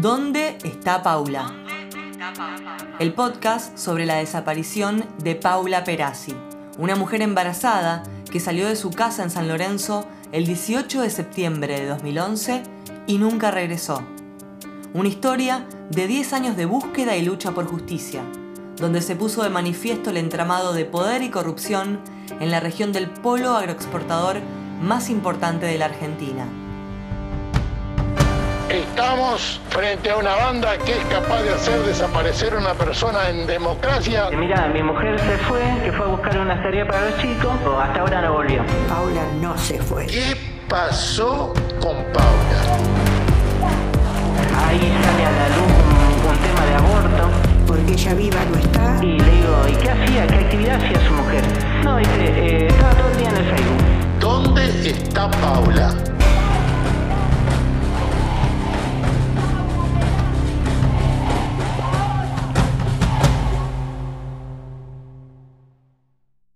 ¿Dónde está Paula? El podcast sobre la desaparición de Paula Perazzi, una mujer embarazada que salió de su casa en San Lorenzo el 18 de septiembre de 2011 y nunca regresó. Una historia de 10 años de búsqueda y lucha por justicia, donde se puso de manifiesto el entramado de poder y corrupción en la región del polo agroexportador más importante de la Argentina. Estamos frente a una banda que es capaz de hacer desaparecer una persona en democracia. Mira, mi mujer se fue, que fue a buscar una serie para los chicos, hasta ahora no volvió. Paula no se fue. ¿Qué pasó con Paula? Ahí sale a la luz un, tema de aborto porque ella viva no está. Y le digo, ¿y qué hacía? ¿Qué actividad hacía su mujer? No, dice, eh, estaba todo el día en el Facebook. ¿Dónde está Paula?